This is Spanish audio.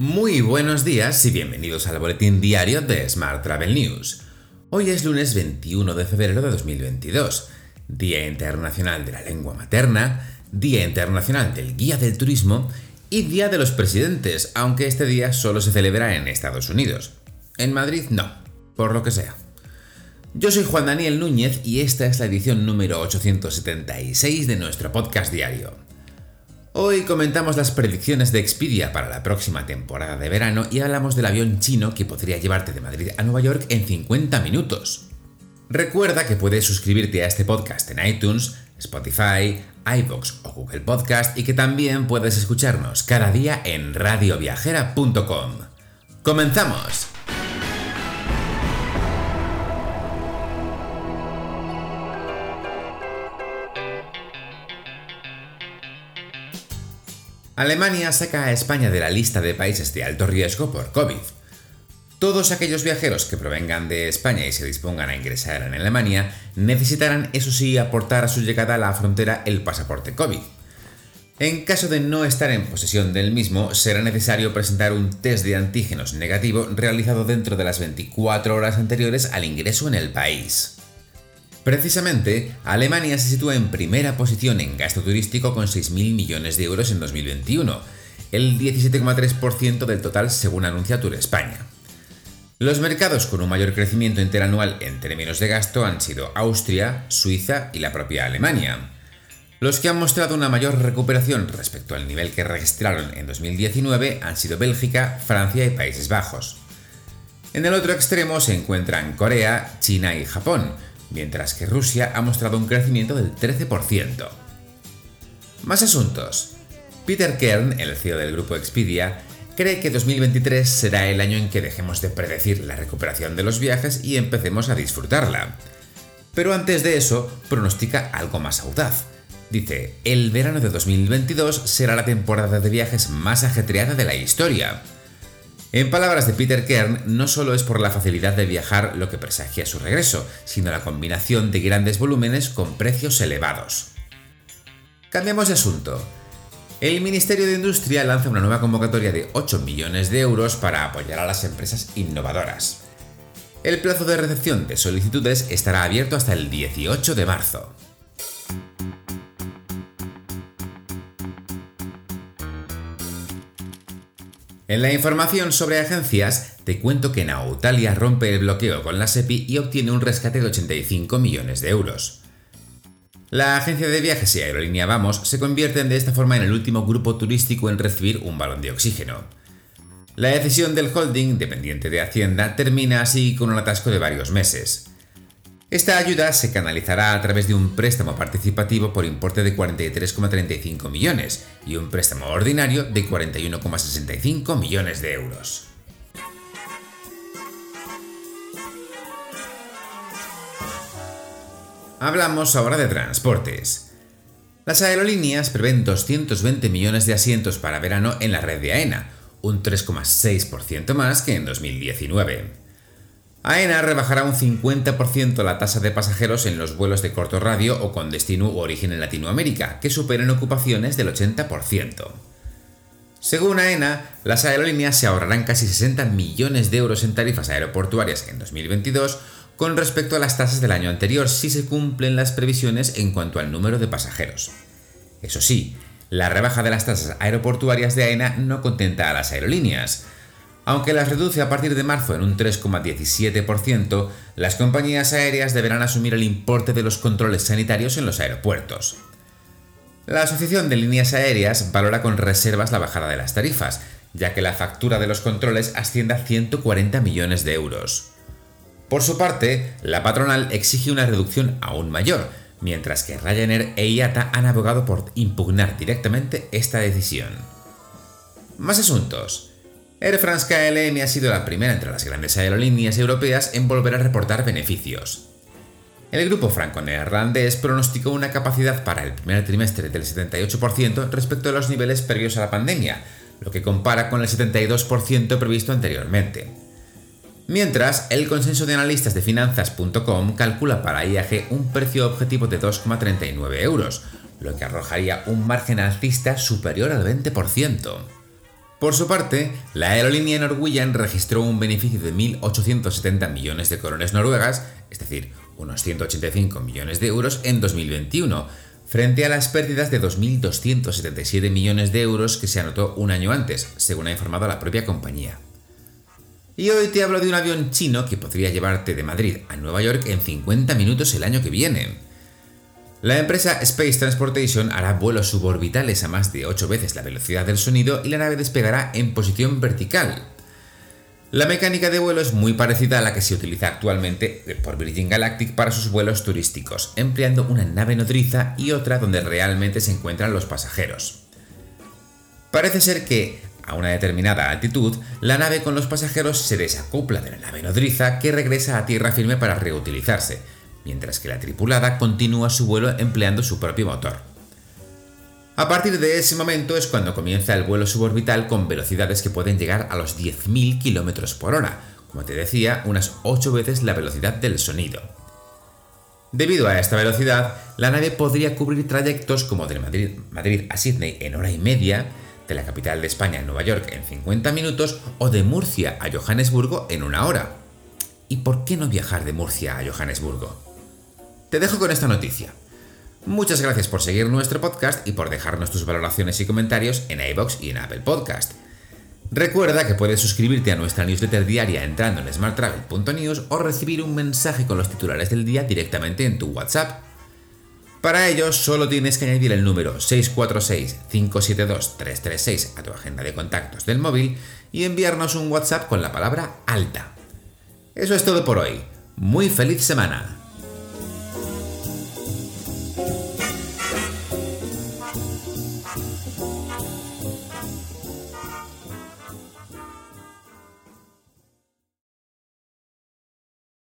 Muy buenos días y bienvenidos al boletín diario de Smart Travel News. Hoy es lunes 21 de febrero de 2022, Día Internacional de la Lengua Materna, Día Internacional del Guía del Turismo y Día de los Presidentes, aunque este día solo se celebra en Estados Unidos. En Madrid no, por lo que sea. Yo soy Juan Daniel Núñez y esta es la edición número 876 de nuestro podcast diario. Hoy comentamos las predicciones de Expedia para la próxima temporada de verano y hablamos del avión chino que podría llevarte de Madrid a Nueva York en 50 minutos. Recuerda que puedes suscribirte a este podcast en iTunes, Spotify, iVoox o Google Podcast y que también puedes escucharnos cada día en radioviajera.com. ¡Comenzamos! Alemania saca a España de la lista de países de alto riesgo por COVID. Todos aquellos viajeros que provengan de España y se dispongan a ingresar en Alemania necesitarán, eso sí, aportar a su llegada a la frontera el pasaporte COVID. En caso de no estar en posesión del mismo, será necesario presentar un test de antígenos negativo realizado dentro de las 24 horas anteriores al ingreso en el país. Precisamente, Alemania se sitúa en primera posición en gasto turístico con 6.000 millones de euros en 2021, el 17,3% del total según anuncia Tour España. Los mercados con un mayor crecimiento interanual en términos de gasto han sido Austria, Suiza y la propia Alemania. Los que han mostrado una mayor recuperación respecto al nivel que registraron en 2019 han sido Bélgica, Francia y Países Bajos. En el otro extremo se encuentran Corea, China y Japón, mientras que Rusia ha mostrado un crecimiento del 13%. Más asuntos. Peter Kern, el CEO del grupo Expedia, cree que 2023 será el año en que dejemos de predecir la recuperación de los viajes y empecemos a disfrutarla. Pero antes de eso, pronostica algo más audaz. Dice, el verano de 2022 será la temporada de viajes más ajetreada de la historia. En palabras de Peter Kern, no solo es por la facilidad de viajar lo que presagia su regreso, sino la combinación de grandes volúmenes con precios elevados. Cambiamos de asunto. El Ministerio de Industria lanza una nueva convocatoria de 8 millones de euros para apoyar a las empresas innovadoras. El plazo de recepción de solicitudes estará abierto hasta el 18 de marzo. En la información sobre agencias, te cuento que Nautalia rompe el bloqueo con la SEPI y obtiene un rescate de 85 millones de euros. La agencia de viajes y aerolínea Vamos se convierten de esta forma en el último grupo turístico en recibir un balón de oxígeno. La decisión del holding, dependiente de Hacienda, termina así con un atasco de varios meses. Esta ayuda se canalizará a través de un préstamo participativo por importe de 43,35 millones y un préstamo ordinario de 41,65 millones de euros. Hablamos ahora de transportes. Las aerolíneas prevén 220 millones de asientos para verano en la red de AENA, un 3,6% más que en 2019. AENA rebajará un 50% la tasa de pasajeros en los vuelos de corto radio o con destino u origen en Latinoamérica, que superen ocupaciones del 80%. Según AENA, las aerolíneas se ahorrarán casi 60 millones de euros en tarifas aeroportuarias en 2022 con respecto a las tasas del año anterior si se cumplen las previsiones en cuanto al número de pasajeros. Eso sí, la rebaja de las tasas aeroportuarias de AENA no contenta a las aerolíneas, aunque las reduce a partir de marzo en un 3,17%, las compañías aéreas deberán asumir el importe de los controles sanitarios en los aeropuertos. La Asociación de Líneas Aéreas valora con reservas la bajada de las tarifas, ya que la factura de los controles asciende a 140 millones de euros. Por su parte, la patronal exige una reducción aún mayor, mientras que Ryanair e IATA han abogado por impugnar directamente esta decisión. Más asuntos. Air France KLM ha sido la primera entre las grandes aerolíneas europeas en volver a reportar beneficios. El grupo franco-neerlandés pronosticó una capacidad para el primer trimestre del 78% respecto a los niveles previos a la pandemia, lo que compara con el 72% previsto anteriormente. Mientras, el consenso de analistas de finanzas.com calcula para IAG un precio objetivo de 2,39 euros, lo que arrojaría un margen alcista superior al 20%. Por su parte, la aerolínea Norwegian registró un beneficio de 1.870 millones de coronas noruegas, es decir, unos 185 millones de euros en 2021, frente a las pérdidas de 2.277 millones de euros que se anotó un año antes, según ha informado la propia compañía. Y hoy te hablo de un avión chino que podría llevarte de Madrid a Nueva York en 50 minutos el año que viene. La empresa Space Transportation hará vuelos suborbitales a más de 8 veces la velocidad del sonido y la nave despegará en posición vertical. La mecánica de vuelo es muy parecida a la que se utiliza actualmente por Virgin Galactic para sus vuelos turísticos, empleando una nave nodriza y otra donde realmente se encuentran los pasajeros. Parece ser que, a una determinada altitud, la nave con los pasajeros se desacopla de la nave nodriza que regresa a tierra firme para reutilizarse, mientras que la tripulada continúa su vuelo empleando su propio motor. A partir de ese momento es cuando comienza el vuelo suborbital con velocidades que pueden llegar a los 10.000 km por hora, como te decía, unas 8 veces la velocidad del sonido. Debido a esta velocidad, la nave podría cubrir trayectos como de Madrid, Madrid, a Sydney en hora y media, de la capital de España, Nueva York, en 50 minutos o de Murcia a Johannesburgo en una hora. ¿Y por qué no viajar de Murcia a Johannesburgo? Te dejo con esta noticia. Muchas gracias por seguir nuestro podcast y por dejarnos tus valoraciones y comentarios en iBox y en Apple Podcast. Recuerda que puedes suscribirte a nuestra newsletter diaria entrando en smarttravel.news o recibir un mensaje con los titulares del día directamente en tu WhatsApp. Para ello, solo tienes que añadir el número 646-572-336 a tu agenda de contactos del móvil y enviarnos un WhatsApp con la palabra alta. Eso es todo por hoy. Muy feliz semana.